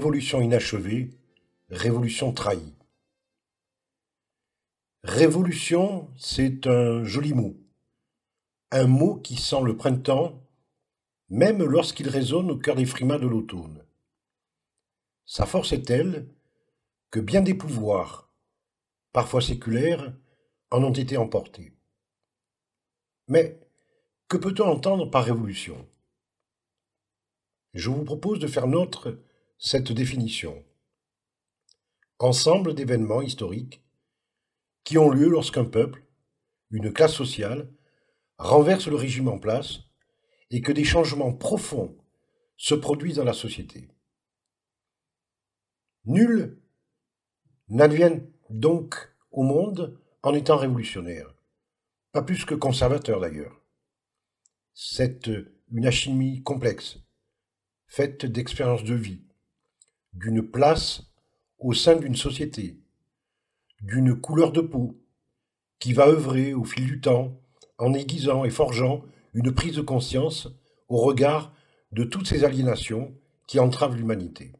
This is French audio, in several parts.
Révolution inachevée, Révolution trahie. Révolution, c'est un joli mot. Un mot qui sent le printemps, même lorsqu'il résonne au cœur des frimas de l'automne. Sa force est telle que bien des pouvoirs, parfois séculaires, en ont été emportés. Mais que peut-on entendre par révolution? Je vous propose de faire nôtre cette définition. Ensemble d'événements historiques qui ont lieu lorsqu'un peuple, une classe sociale, renverse le régime en place et que des changements profonds se produisent dans la société. Nul n'advient donc au monde en étant révolutionnaire, pas plus que conservateur d'ailleurs. C'est une alchimie complexe faite d'expériences de vie, d'une place au sein d'une société, d'une couleur de peau, qui va œuvrer au fil du temps en aiguisant et forgeant une prise de conscience au regard de toutes ces aliénations qui entravent l'humanité.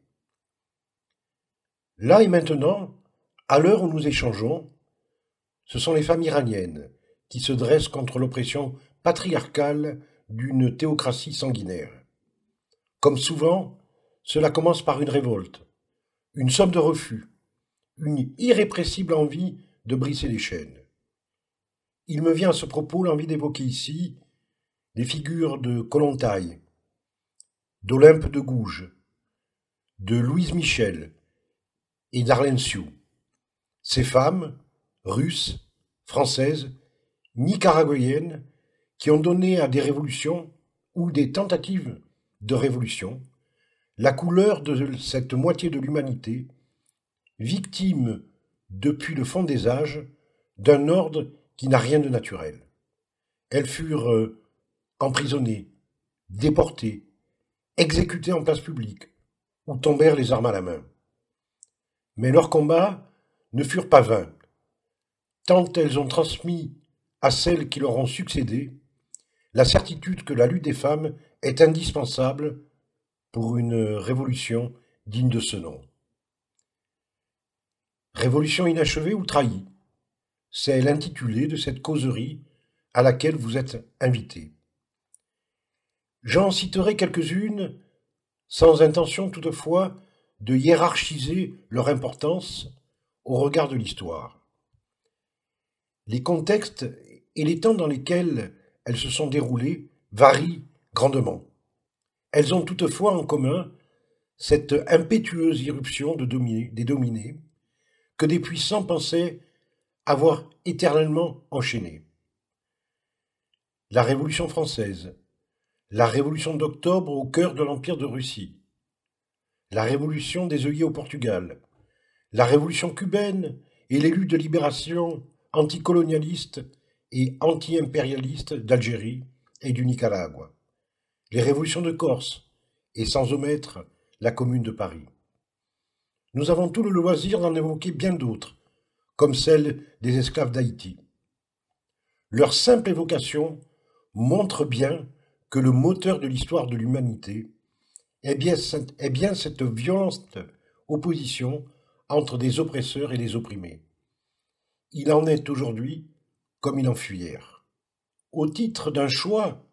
Là et maintenant, à l'heure où nous échangeons, ce sont les femmes iraniennes qui se dressent contre l'oppression patriarcale d'une théocratie sanguinaire. Comme souvent, cela commence par une révolte, une somme de refus, une irrépressible envie de briser les chaînes. Il me vient à ce propos l'envie d'évoquer ici les figures de Kolontai, d'Olympe de Gouges, de Louise Michel et d'Arlène Sioux. Ces femmes, russes, françaises, nicaraguayennes, qui ont donné à des révolutions ou des tentatives de révolution, la couleur de cette moitié de l'humanité, victime depuis le fond des âges d'un ordre qui n'a rien de naturel. Elles furent euh, emprisonnées, déportées, exécutées en place publique, ou tombèrent les armes à la main. Mais leurs combats ne furent pas vains, tant elles ont transmis à celles qui leur ont succédé la certitude que la lutte des femmes est indispensable pour une révolution digne de ce nom. Révolution inachevée ou trahie C'est l'intitulé de cette causerie à laquelle vous êtes invité. J'en citerai quelques-unes, sans intention toutefois de hiérarchiser leur importance au regard de l'histoire. Les contextes et les temps dans lesquels elles se sont déroulées varient grandement. Elles ont toutefois en commun cette impétueuse irruption de des dominés que des puissants pensaient avoir éternellement enchaîné. La Révolution française, la Révolution d'octobre au cœur de l'Empire de Russie, la Révolution des œillets au Portugal, la Révolution cubaine et les luttes de libération anticolonialistes et anti-impérialistes d'Algérie et du Nicaragua les révolutions de Corse, et sans omettre la Commune de Paris. Nous avons tout le loisir d'en évoquer bien d'autres, comme celle des esclaves d'Haïti. Leur simple évocation montre bien que le moteur de l'histoire de l'humanité est bien, cette violente opposition entre des oppresseurs et des opprimés. Il en est aujourd'hui comme il en fut hier. Au titre d'un choix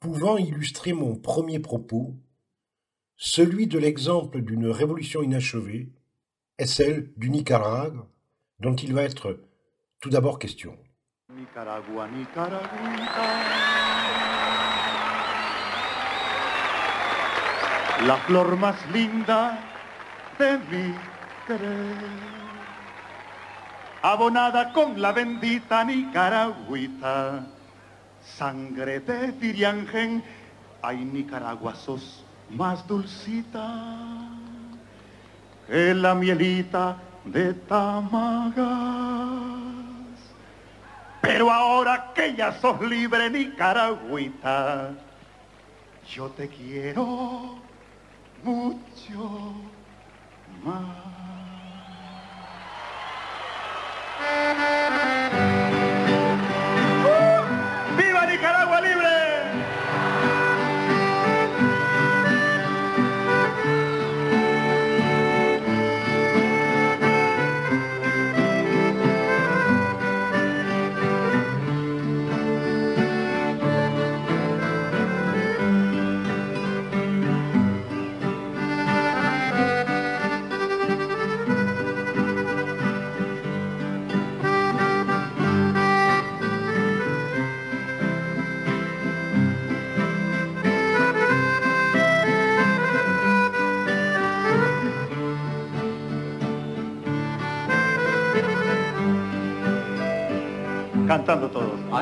pouvant illustrer mon premier propos, celui de l'exemple d'une révolution inachevée est celle du Nicaragua, dont il va être tout d'abord question. La flor más linda de mi abonada con la bendita Nicaragüita sangre de Tiriangen, hay Nicaragua sos más dulcita que la mielita de Tamagas. Pero ahora que ya sos libre Nicaragüita, yo te quiero mucho más.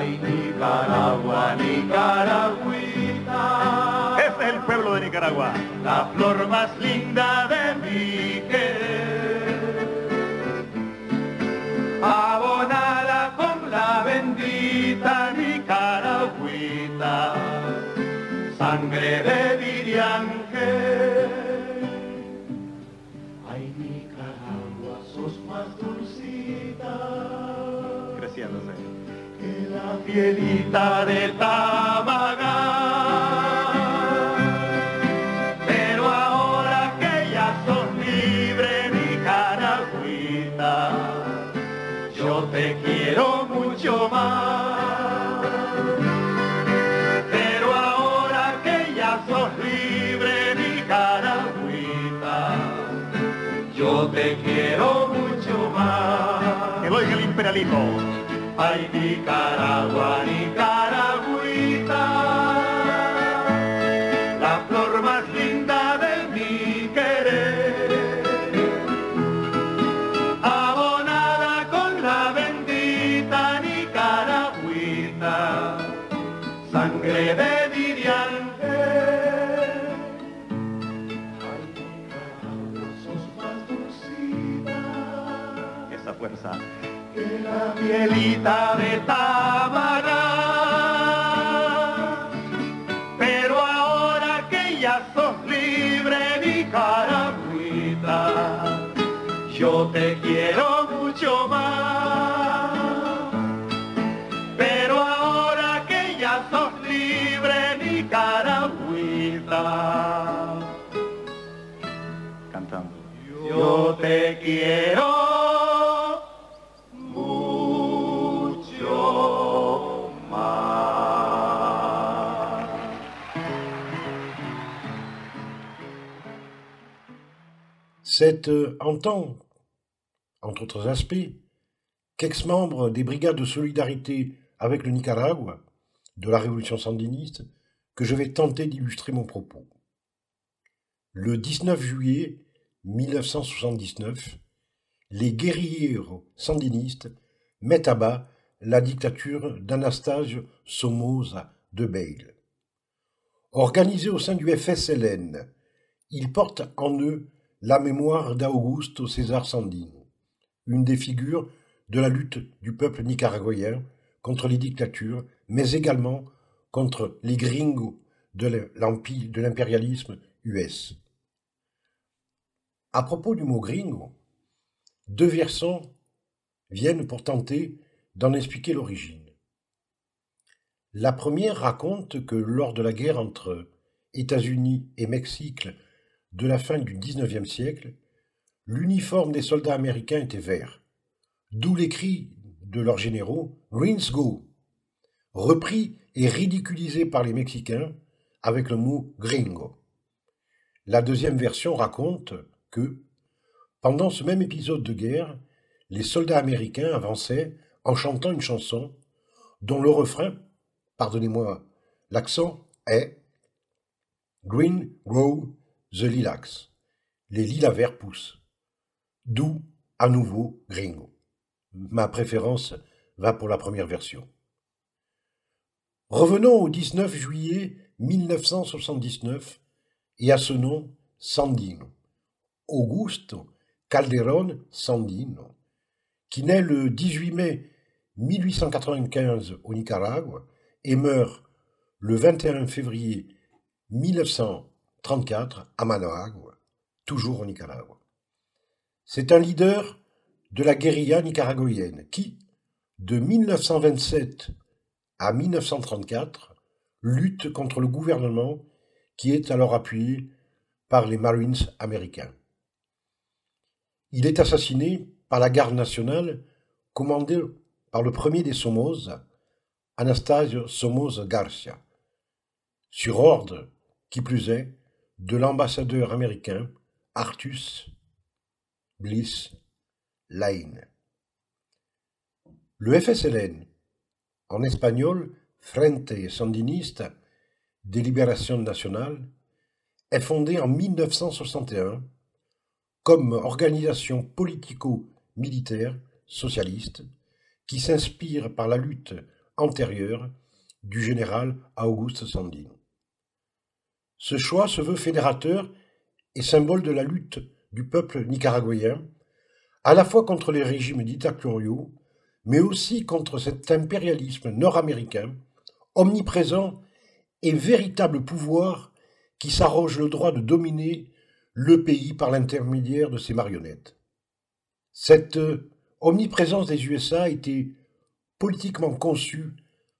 Ay, Nicaragua, Nicaragüita. Es el pueblo de Nicaragua. La flor más linda pielita de Tamagá. Pero ahora que ya sos libre, Nicaragüita, yo te quiero mucho más. Pero ahora que ya sos libre, Nicaragüita, yo te quiero mucho más. Que oiga el imperialismo. Ay, Nicaragua, Nicaragüita, la pielita de Tábara. Pero ahora que ya sos libre, Nicaragüita, yo te quiero mucho más. Pero ahora que ya sos libre, Nicaragüita, Cantando. yo te quiero Cette euh, entente, entre autres aspects, qu'ex-membre des brigades de solidarité avec le Nicaragua, de la révolution sandiniste, que je vais tenter d'illustrer mon propos. Le 19 juillet 1979, les guerriers sandinistes mettent à bas la dictature d'Anastasio Somoza de Beil. Organisés au sein du FSLN, ils portent en eux la mémoire d'Augusto César Sandino, une des figures de la lutte du peuple nicaraguayen contre les dictatures, mais également contre les gringos de l'impérialisme US. À propos du mot gringo, deux versions viennent pour tenter d'en expliquer l'origine. La première raconte que lors de la guerre entre États-Unis et Mexique de la fin du XIXe siècle, l'uniforme des soldats américains était vert, d'où les cris de leurs généraux Greens Go, repris et ridiculisés par les Mexicains avec le mot gringo. La deuxième version raconte que, pendant ce même épisode de guerre, les soldats américains avançaient en chantant une chanson dont le refrain, pardonnez-moi l'accent, est Green grow the lilacs. Les lilas verts poussent. D'où, à nouveau, gringo. Ma préférence va pour la première version. Revenons au 19 juillet 1979 et à ce nom Sandino, Augusto Calderón Sandino, qui naît le 18 mai 1895 au Nicaragua et meurt le 21 février 1934 à Managua, toujours au Nicaragua. C'est un leader de la guérilla nicaraguayenne qui, de 1927 à 1934, lutte contre le gouvernement qui est alors appuyé par les Marines américains. Il est assassiné par la garde nationale commandée par le premier des Somoza, Anastasio Somoza Garcia, sur ordre, qui plus est, de l'ambassadeur américain Artus Bliss Lane. Le FSLN, en espagnol Frente Sandinista de Liberación Nacional, est fondé en 1961 comme organisation politico-militaire socialiste qui s'inspire par la lutte antérieure du général Auguste Sandin. Ce choix se veut fédérateur et symbole de la lutte du peuple nicaraguayen, à la fois contre les régimes dictatoriaux, mais aussi contre cet impérialisme nord-américain, omniprésent et véritable pouvoir qui s'arroge le droit de dominer le pays par l'intermédiaire de ses marionnettes. Cette omniprésence des USA a été politiquement conçue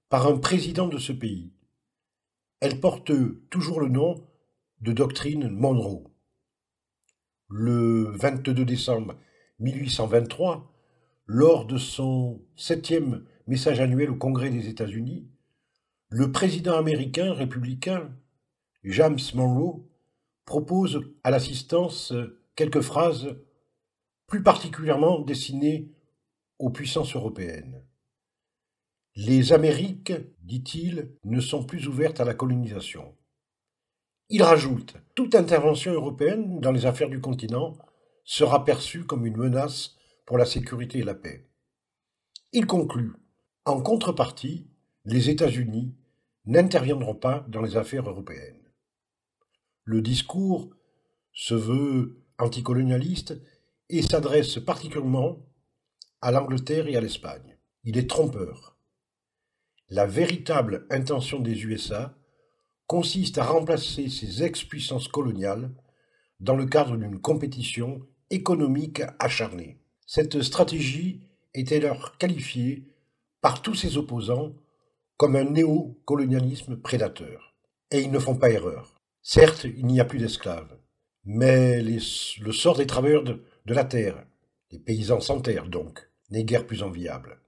par un président de ce pays. Elle porte toujours le nom de doctrine Monroe. Le 22 décembre 1823, lors de son septième message annuel au Congrès des États-Unis, le président américain républicain James Monroe propose à l'assistance quelques phrases plus particulièrement destinées aux puissances européennes. Les Amériques, dit-il, ne sont plus ouvertes à la colonisation. Il rajoute Toute intervention européenne dans les affaires du continent sera perçue comme une menace pour la sécurité et la paix. Il conclut En contrepartie, les États-Unis n'interviendront pas dans les affaires européennes. Le discours se veut anticolonialiste et s'adresse particulièrement à l'Angleterre et à l'Espagne. Il est trompeur. La véritable intention des USA consiste à remplacer ces ex-puissances coloniales dans le cadre d'une compétition économique acharnée. Cette stratégie est alors qualifiée par tous ses opposants comme un néocolonialisme prédateur. Et ils ne font pas erreur. Certes, il n'y a plus d'esclaves, mais le sort des travailleurs de, de la terre, les paysans sans terre donc, n'est guère plus enviable.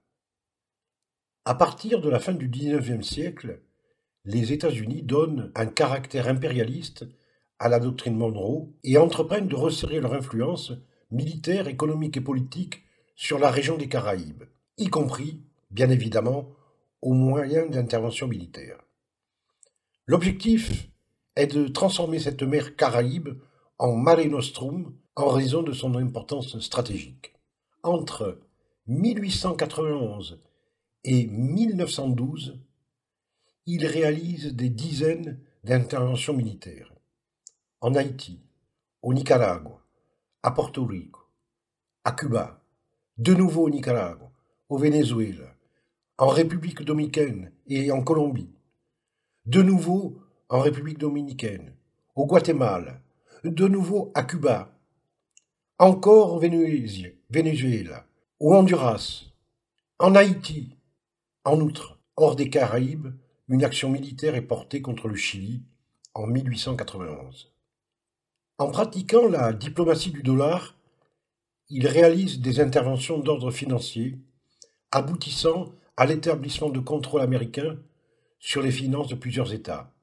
À partir de la fin du XIXe siècle, les États-Unis donnent un caractère impérialiste à la doctrine Monroe et entreprennent de resserrer leur influence militaire, économique et politique sur la région des Caraïbes, y compris, bien évidemment, aux moyens d'intervention militaire. L'objectif est de transformer cette mer Caraïbe en Mare Nostrum en raison de son importance stratégique. Entre 1891 et 1912, il réalise des dizaines d'interventions militaires en Haïti, au Nicaragua, à Porto Rico, à Cuba, de nouveau au Nicaragua, au Venezuela, en République dominicaine et en Colombie, de nouveau en République dominicaine, au Guatemala, de nouveau à Cuba, encore au Venezuela, au Honduras, en Haïti. En outre, hors des Caraïbes, une action militaire est portée contre le Chili en 1891. En pratiquant la diplomatie du dollar, il réalise des interventions d'ordre financier, aboutissant à l'établissement de contrôle américain sur les finances de plusieurs États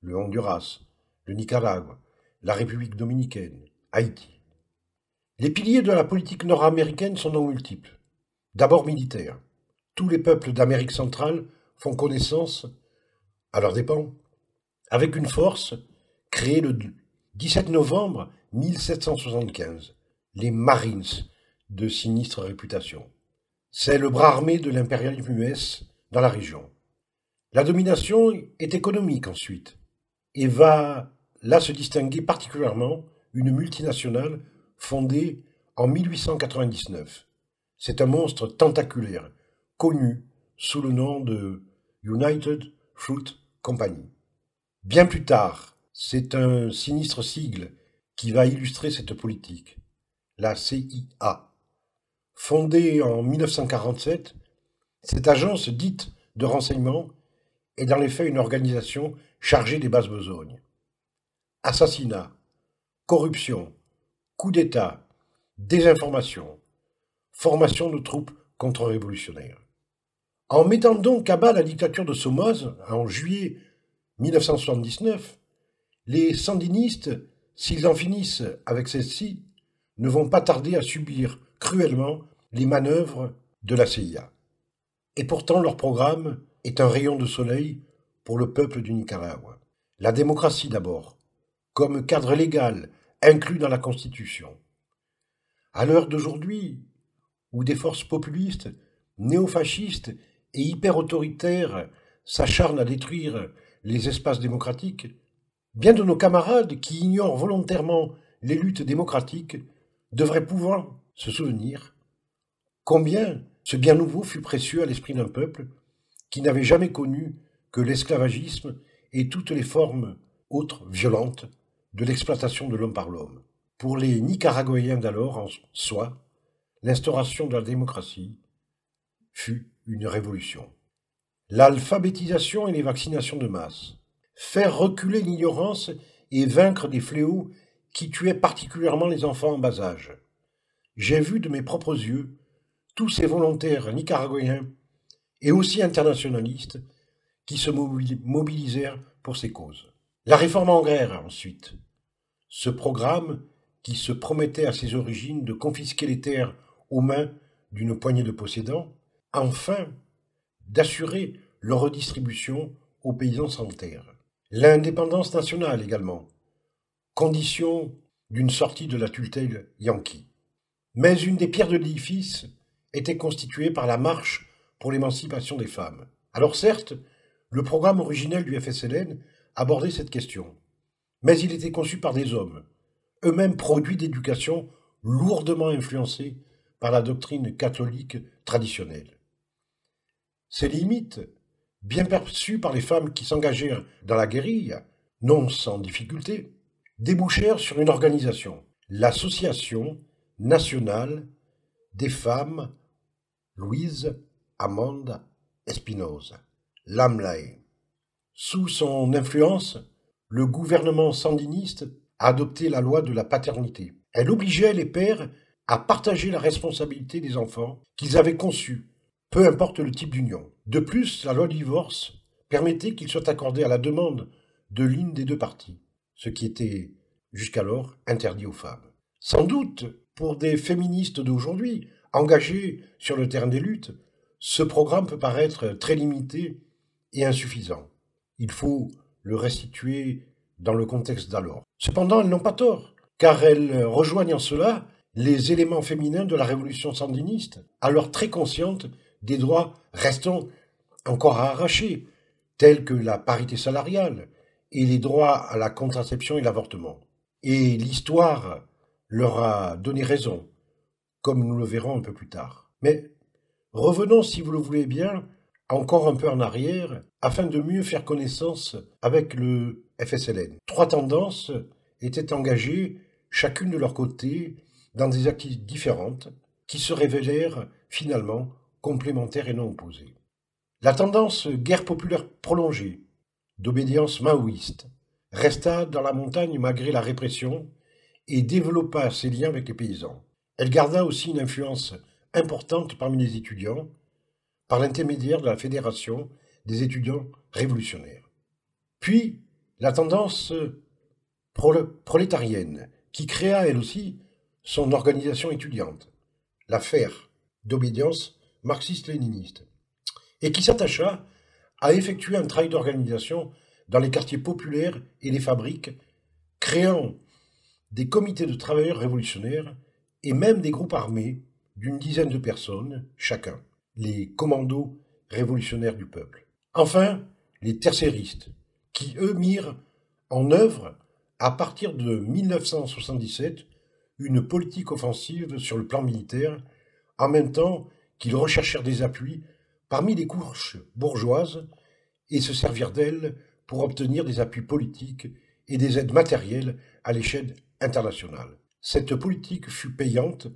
le Honduras, le Nicaragua, la République dominicaine, Haïti. Les piliers de la politique nord-américaine sont donc multiples. D'abord militaires. Tous les peuples d'Amérique centrale font connaissance, à leurs dépens, avec une force créée le 17 novembre 1775, les Marines, de sinistre réputation. C'est le bras armé de l'impérialisme US dans la région. La domination est économique ensuite et va là se distinguer particulièrement une multinationale fondée en 1899. C'est un monstre tentaculaire, connu sous le nom de United Fruit Company. Bien plus tard, c'est un sinistre sigle qui va illustrer cette politique, la CIA. Fondée en 1947, cette agence dite de renseignement est dans les faits une organisation chargée des basses besognes. Assassinat, corruption, coup d'État, désinformation, formation de troupes contre-révolutionnaires. En mettant donc à bas la dictature de Somoza en juillet 1979, les sandinistes, s'ils en finissent avec celle-ci, ne vont pas tarder à subir cruellement les manœuvres de la CIA. Et pourtant leur programme est un rayon de soleil pour le peuple du Nicaragua. La démocratie d'abord, comme cadre légal inclus dans la Constitution. À l'heure d'aujourd'hui, où des forces populistes néofascistes et hyper-autoritaires s'acharnent à détruire les espaces démocratiques, bien de nos camarades qui ignorent volontairement les luttes démocratiques devraient pouvoir se souvenir combien ce bien nouveau fut précieux à l'esprit d'un peuple qui n'avait jamais connu que l'esclavagisme et toutes les formes autres violentes de l'exploitation de l'homme par l'homme. Pour les Nicaraguayens d'alors, en soi, l'instauration de la démocratie fut une révolution. L'alphabétisation et les vaccinations de masse, faire reculer l'ignorance et vaincre des fléaux qui tuaient particulièrement les enfants en bas âge. J'ai vu de mes propres yeux tous ces volontaires nicaraguayens et aussi internationalistes qui se mobilisèrent pour ces causes. La réforme agraire, ensuite. Ce programme qui se promettait à ses origines de confisquer les terres aux mains d'une poignée de possédants, enfin d'assurer leur redistribution aux paysans sans terre. L'indépendance nationale également, condition d'une sortie de la tutelle yankee. Mais une des pierres de l'édifice était constituée par la marche pour l'émancipation des femmes. Alors certes, le programme originel du FSLN abordait cette question, mais il était conçu par des hommes, eux-mêmes produits d'éducation lourdement influencés par la doctrine catholique traditionnelle. Ces limites, bien perçues par les femmes qui s'engagèrent dans la guérille, non sans difficulté, débouchèrent sur une organisation, l'Association nationale des femmes Louise Amanda Espinosa, l'AMLAE. Sous son influence, le gouvernement sandiniste a adopté la loi de la paternité. Elle obligeait les pères à partager la responsabilité des enfants qu'ils avaient conçus, peu importe le type d'union. De plus, la loi divorce permettait qu'il soit accordé à la demande de l'une des deux parties, ce qui était jusqu'alors interdit aux femmes. Sans doute, pour des féministes d'aujourd'hui, engagés sur le terrain des luttes, ce programme peut paraître très limité et insuffisant. Il faut le restituer dans le contexte d'alors. Cependant, elles n'ont pas tort, car elles rejoignent en cela les éléments féminins de la révolution sandiniste, alors très conscientes des droits restant encore à arracher, tels que la parité salariale et les droits à la contraception et l'avortement. Et l'histoire leur a donné raison, comme nous le verrons un peu plus tard. Mais revenons, si vous le voulez bien, encore un peu en arrière, afin de mieux faire connaissance avec le FSLN. Trois tendances étaient engagées, chacune de leur côté, dans des activités différentes, qui se révélèrent finalement complémentaires et non opposées. La tendance guerre populaire prolongée, d'obédience maoïste, resta dans la montagne malgré la répression et développa ses liens avec les paysans. Elle garda aussi une influence importante parmi les étudiants, par l'intermédiaire de la Fédération des étudiants révolutionnaires. Puis, la tendance prolétarienne, qui créa elle aussi son organisation étudiante, la FER, d'obédience marxiste-léniniste, et qui s'attacha à effectuer un travail d'organisation dans les quartiers populaires et les fabriques, créant des comités de travailleurs révolutionnaires et même des groupes armés d'une dizaine de personnes chacun, les commandos révolutionnaires du peuple. Enfin, les tercéristes, qui eux mirent en œuvre, à partir de 1977, une politique offensive sur le plan militaire, en même temps qu'ils recherchèrent des appuis parmi les couches bourgeoises et se servirent d'elles pour obtenir des appuis politiques et des aides matérielles à l'échelle internationale. Cette politique fut payante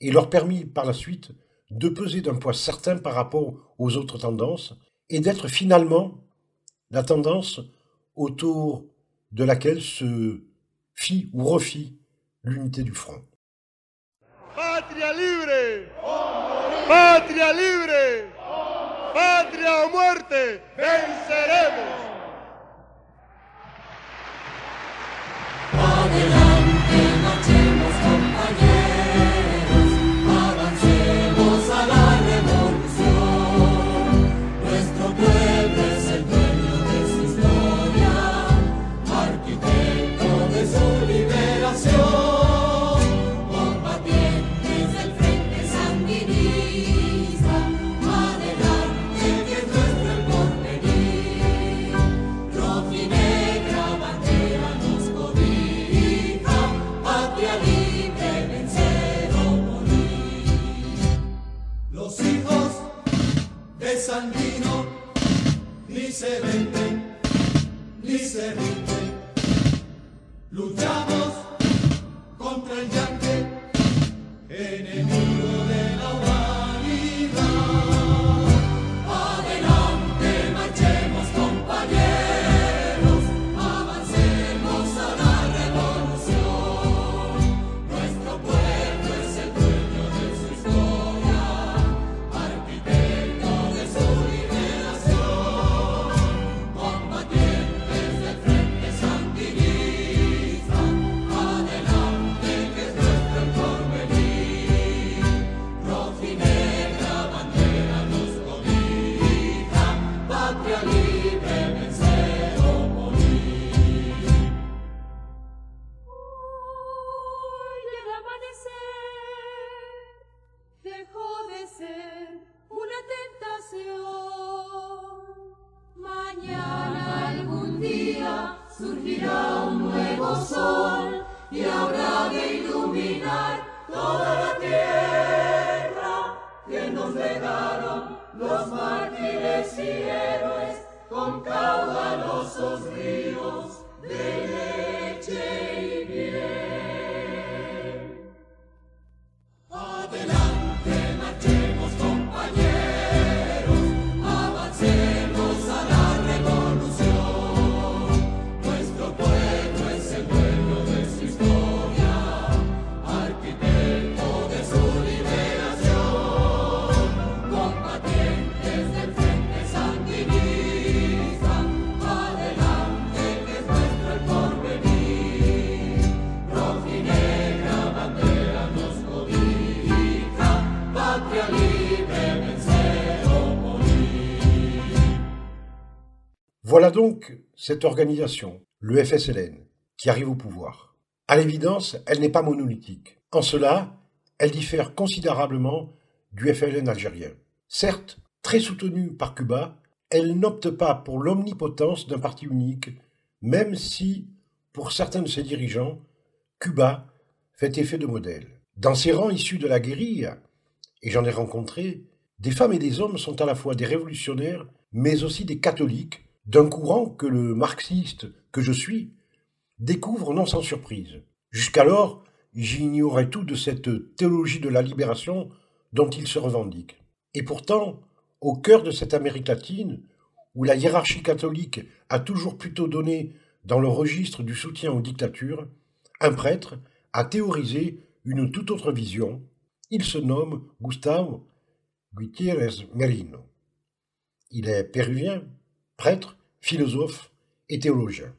et leur permit par la suite de peser d'un poids certain par rapport aux autres tendances et d'être finalement la tendance autour de laquelle se fit ou refit l'unité du front. Patria libre! Patria libre! Patria o muerte! Venceremos! santino, ni se vende, ni se rinde. Luchamos contra el yaque enemigo. Cette organisation, le FSLN, qui arrive au pouvoir. À l'évidence, elle n'est pas monolithique. En cela, elle diffère considérablement du FLN algérien. Certes, très soutenue par Cuba, elle n'opte pas pour l'omnipotence d'un parti unique, même si, pour certains de ses dirigeants, Cuba fait effet de modèle. Dans ses rangs issus de la guérilla, et j'en ai rencontré, des femmes et des hommes sont à la fois des révolutionnaires, mais aussi des catholiques, d'un courant que le marxiste que je suis découvre non sans surprise. Jusqu'alors, j'ignorais tout de cette théologie de la libération dont il se revendique. Et pourtant, au cœur de cette Amérique latine, où la hiérarchie catholique a toujours plutôt donné dans le registre du soutien aux dictatures, un prêtre a théorisé une toute autre vision. Il se nomme Gustavo Gutiérrez Merino. Il est péruvien, prêtre, philosophe et théologien.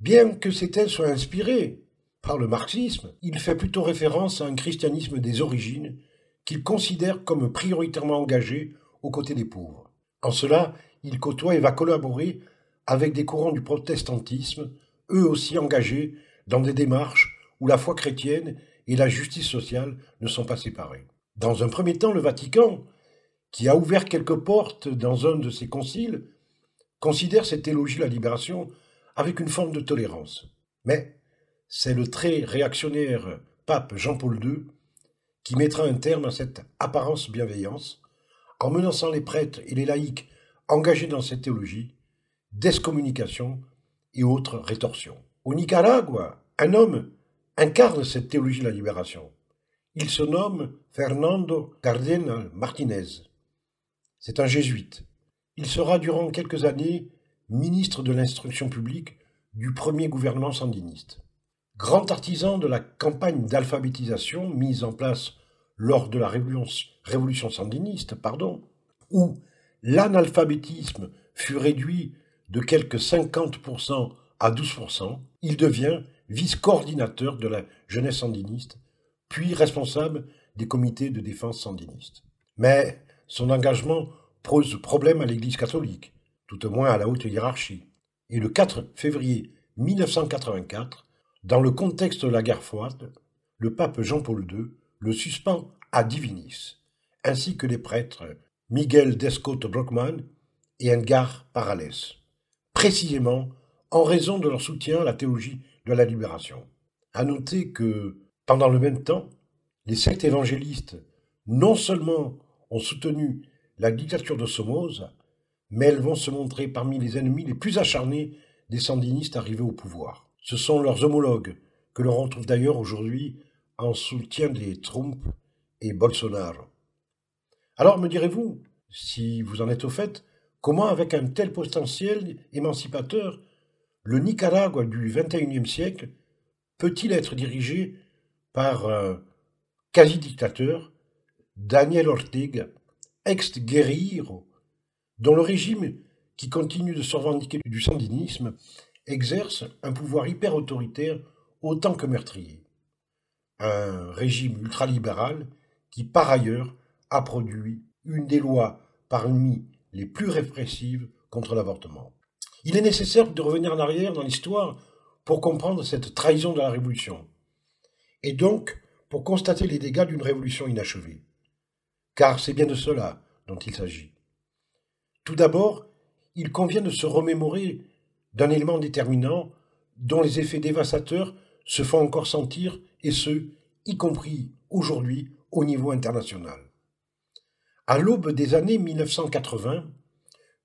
Bien que ces thèses soient inspirées par le marxisme, il fait plutôt référence à un christianisme des origines qu'il considère comme prioritairement engagé aux côtés des pauvres. En cela, il côtoie et va collaborer avec des courants du protestantisme, eux aussi engagés dans des démarches où la foi chrétienne et la justice sociale ne sont pas séparées. Dans un premier temps, le Vatican, qui a ouvert quelques portes dans un de ses conciles, considère cette théologie de la libération avec une forme de tolérance. Mais c'est le très réactionnaire pape Jean-Paul II qui mettra un terme à cette apparence bienveillance en menaçant les prêtres et les laïcs engagés dans cette théologie d'excommunication et autres rétorsions. Au Nicaragua, un homme incarne cette théologie de la libération. Il se nomme Fernando Cardenal Martinez. C'est un jésuite. Il sera durant quelques années ministre de l'instruction publique du premier gouvernement sandiniste. Grand artisan de la campagne d'alphabétisation mise en place lors de la révolution, sandiniste, pardon, où l'analphabétisme fut réduit de quelques 50% à 12%, il devient vice-coordinateur de la jeunesse sandiniste, puis responsable des comités de défense sandiniste. Mais son engagement pose problème à l'Église catholique, tout au moins à la haute hiérarchie. Et le 4 février 1984, dans le contexte de la guerre froide, le pape Jean-Paul II le suspend à Divinis, ainsi que les prêtres Miguel Descote Brockman et Engar Parales, précisément en raison de leur soutien à la théologie de la libération. À noter que, pendant le même temps, les sectes évangélistes non seulement ont soutenu la dictature de Somoza, mais elles vont se montrer parmi les ennemis les plus acharnés des sandinistes arrivés au pouvoir. Ce sont leurs homologues, que l'on retrouve d'ailleurs aujourd'hui en soutien des Trump et Bolsonaro. Alors me direz-vous, si vous en êtes au fait, comment avec un tel potentiel émancipateur, le Nicaragua du XXIe siècle peut-il être dirigé par un quasi-dictateur, Daniel Ortega, ex-guerrillero, dont le régime, qui continue de se revendiquer du sandinisme, exerce un pouvoir hyper autoritaire autant que meurtrier. Un régime ultralibéral qui, par ailleurs, a produit une des lois parmi les plus répressives contre l'avortement. Il est nécessaire de revenir en arrière dans l'histoire pour comprendre cette trahison de la Révolution, et donc pour constater les dégâts d'une révolution inachevée. Car c'est bien de cela dont il s'agit. Tout d'abord, il convient de se remémorer d'un élément déterminant dont les effets dévastateurs se font encore sentir, et ce, y compris aujourd'hui au niveau international. À l'aube des années 1980,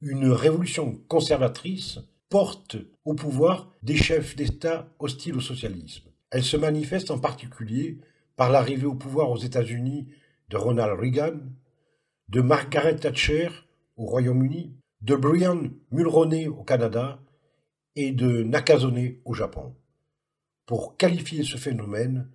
une révolution conservatrice porte au pouvoir des chefs d'État hostiles au socialisme. Elle se manifeste en particulier par l'arrivée au pouvoir aux États-Unis de Ronald Reagan, de Margaret Thatcher au Royaume-Uni, de Brian Mulroney au Canada et de Nakazone au Japon. Pour qualifier ce phénomène,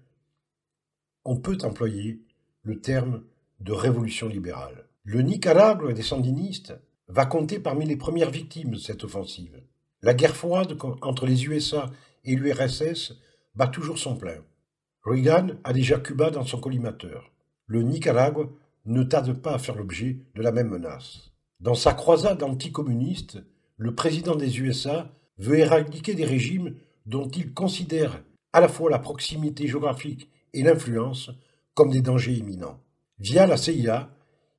on peut employer le terme de révolution libérale. Le Nicaragua des sandinistes va compter parmi les premières victimes de cette offensive. La guerre froide entre les USA et l'URSS bat toujours son plein. Reagan a déjà Cuba dans son collimateur. Le Nicaragua ne tarde pas à faire l'objet de la même menace. Dans sa croisade anticommuniste, le président des USA veut éradiquer des régimes dont il considère à la fois la proximité géographique et l'influence comme des dangers imminents. Via la CIA,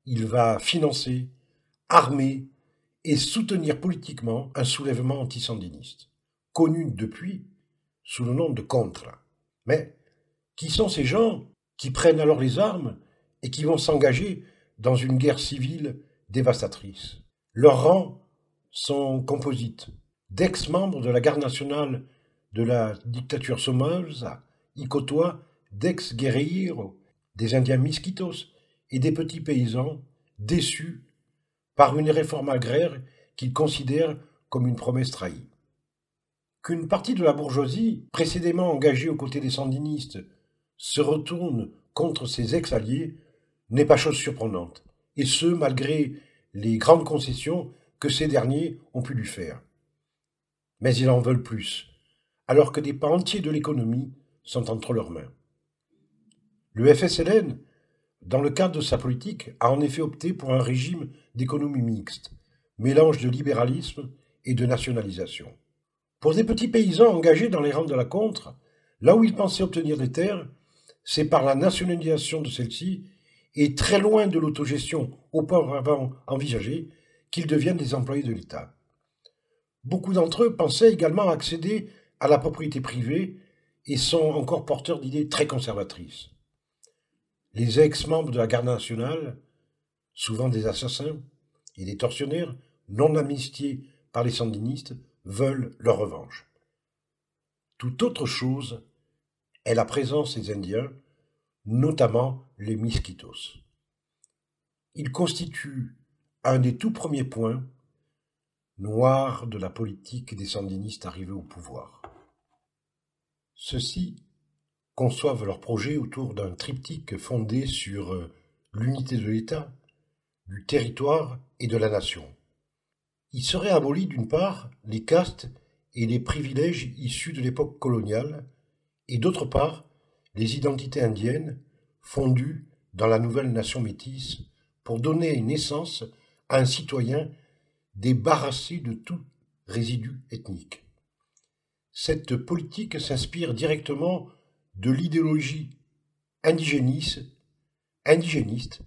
il va financer, armer et soutenir politiquement un soulèvement antisandiniste, connu depuis sous le nom de Contra. Mais qui sont ces gens? Qui prennent alors les armes et qui vont s'engager dans une guerre civile dévastatrice Leurs rangs sont composites d'ex-membres de la garde nationale de la dictature somoza, y côtoient d'ex-guerrilleros, des Indiens misquitos et des petits paysans déçus par une réforme agraire qu'ils considèrent comme une promesse trahie. Qu'une partie de la bourgeoisie, précédemment engagée aux côtés des sandinistes, se retourne contre ses ex-alliés n'est pas chose surprenante, et ce malgré les grandes concessions que ces derniers ont pu lui faire. Mais ils en veulent plus, alors que des pans entiers de l'économie sont entre leurs mains. Le FSLN dans le cadre de sa politique, a en effet opté pour un régime d'économie mixte, mélange de libéralisme et de nationalisation. Pour des petits paysans engagés dans les rangs de la contre, là où ils pensaient obtenir des terres, c'est par la nationalisation de celles-ci et très loin de l'autogestion auparavant envisagée qu'ils deviennent des employés de l'État. Beaucoup d'entre eux pensaient également accéder à la propriété privée et sont encore porteurs d'idées très conservatrices. Les ex-membres de la garde nationale, souvent des assassins et des tortionnaires non amnistiés par les sandinistes, veulent leur revanche. Tout autre chose est la présence des Indiens, notamment les Miskitos. Ils constituent un des tout premiers points noirs de la politique des sandinistes arrivés au pouvoir. Ceci conçoivent leur projet autour d'un triptyque fondé sur euh, l'unité de l'État, du territoire et de la nation. Il serait aboli d'une part les castes et les privilèges issus de l'époque coloniale, et d'autre part les identités indiennes fondues dans la nouvelle nation métisse pour donner naissance à un citoyen débarrassé de tout résidu ethnique. Cette politique s'inspire directement de l'idéologie indigéniste,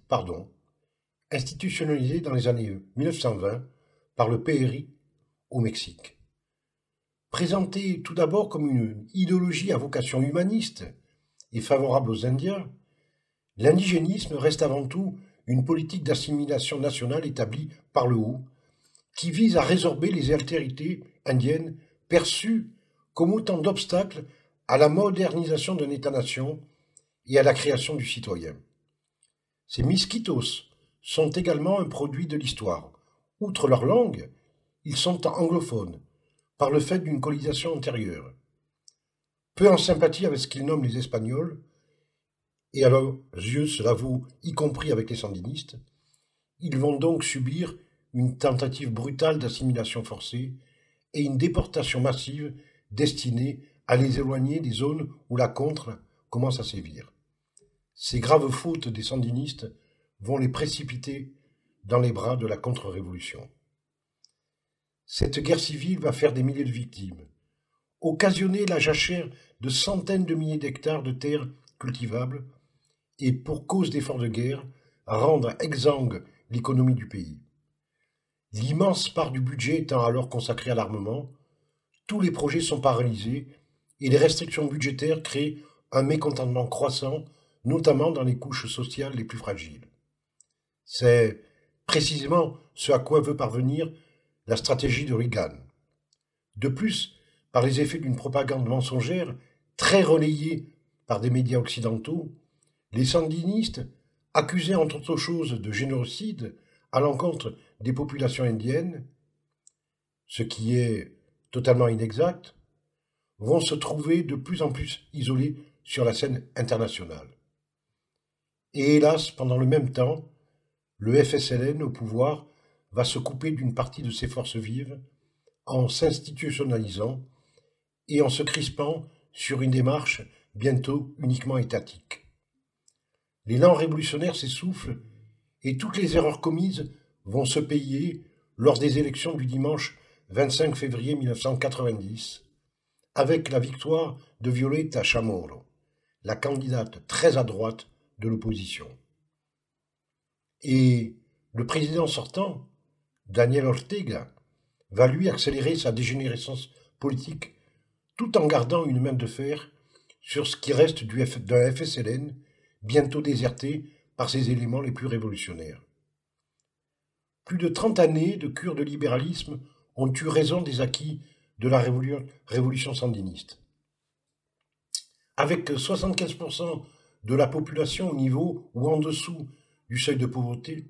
pardon, institutionnalisée dans les années 1920 par le PRI au Mexique. Présentée tout d'abord comme une idéologie à vocation humaniste et favorable aux Indiens, l'indigénisme reste avant tout une politique d'assimilation nationale établie par le haut, qui vise à résorber les altérités indiennes perçues comme autant d'obstacles à la modernisation d'un État-nation et à la création du citoyen. Ces miskitos sont également un produit de l'histoire. Outre leur langue, ils sont anglophones, par le fait d'une colonisation antérieure. Peu en sympathie avec ce qu'ils nomment les Espagnols, et à leurs yeux cela vaut y compris avec les sandinistes, ils vont donc subir une tentative brutale d'assimilation forcée et une déportation massive destinée à les éloigner des zones où la contre commence à sévir. Ces graves fautes des sandinistes vont les précipiter dans les bras de la contre-révolution. Cette guerre civile va faire des milliers de victimes, occasionner la jachère de centaines de milliers d'hectares de terres cultivables et, pour cause d'efforts de guerre, rendre exsangue l'économie du pays. L'immense part du budget étant alors consacrée à l'armement, tous les projets sont paralysés et les restrictions budgétaires créent un mécontentement croissant, notamment dans les couches sociales les plus fragiles. C'est précisément ce à quoi veut parvenir la stratégie de Reagan. De plus, par les effets d'une propagande mensongère, très relayée par des médias occidentaux, les sandinistes, accusés entre autres choses de génocide à l'encontre des populations indiennes, ce qui est totalement inexact, vont se trouver de plus en plus isolés sur la scène internationale. Et hélas, pendant le même temps, le FSLN au pouvoir va se couper d'une partie de ses forces vives en s'institutionnalisant et en se crispant sur une démarche bientôt uniquement étatique. L'élan révolutionnaire s'essouffle et toutes les erreurs commises vont se payer lors des élections du dimanche 25 février 1990, avec la victoire de Violeta Chamorro, la candidate très à droite de l'opposition. Et le président sortant, Daniel Ortega, va lui accélérer sa dégénérescence politique tout en gardant une main de fer sur ce qui reste d'un FSLN bientôt déserté par ses éléments les plus révolutionnaires. Plus de trente années de cure de libéralisme ont eu raison des acquis de la révolution sandiniste. Avec 75% de la population au niveau ou en dessous du seuil de pauvreté,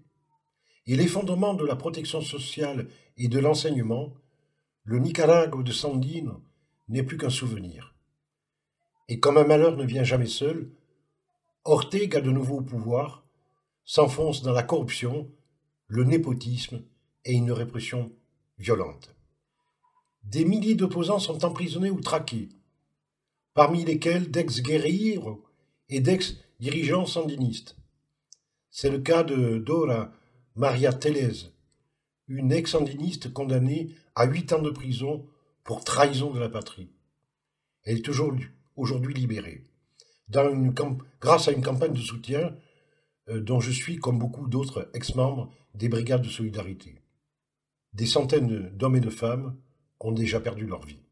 et l'effondrement de la protection sociale et de l'enseignement, le Nicaragua de Sandine n'est plus qu'un souvenir. Et comme un malheur ne vient jamais seul, Ortega de nouveau au pouvoir s'enfonce dans la corruption, le népotisme et une répression violente. Des milliers d'opposants sont emprisonnés ou traqués, parmi lesquels d'ex-guerriers et d'ex-dirigeants sandinistes. C'est le cas de Dora Maria Télez, une ex-sandiniste condamnée à huit ans de prison pour trahison de la patrie. Elle est aujourd'hui libérée, grâce à une campagne de soutien euh, dont je suis, comme beaucoup d'autres ex-membres des brigades de solidarité. Des centaines d'hommes et de femmes ont déjà perdu leur vie.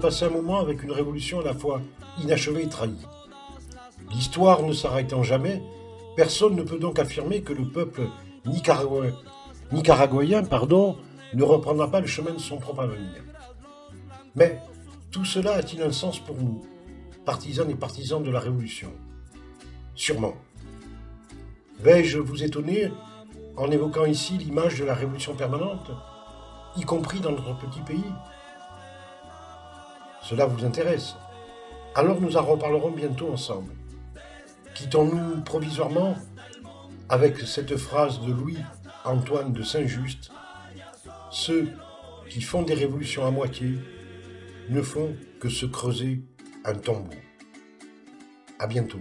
Passer un moment avec une révolution à la fois inachevée et trahie. L'histoire ne s'arrêtant jamais, personne ne peut donc affirmer que le peuple nicaraguayen, pardon, ne reprendra pas le chemin de son propre avenir. Mais tout cela a-t-il un sens pour nous, partisans et partisans de la Révolution? Sûrement. Vais-je vous étonner en évoquant ici l'image de la Révolution permanente, y compris dans notre petit pays? Cela vous intéresse Alors nous en reparlerons bientôt ensemble. Quittons-nous provisoirement avec cette phrase de Louis-Antoine de Saint-Just Ceux qui font des révolutions à moitié ne font que se creuser un tombeau. À bientôt.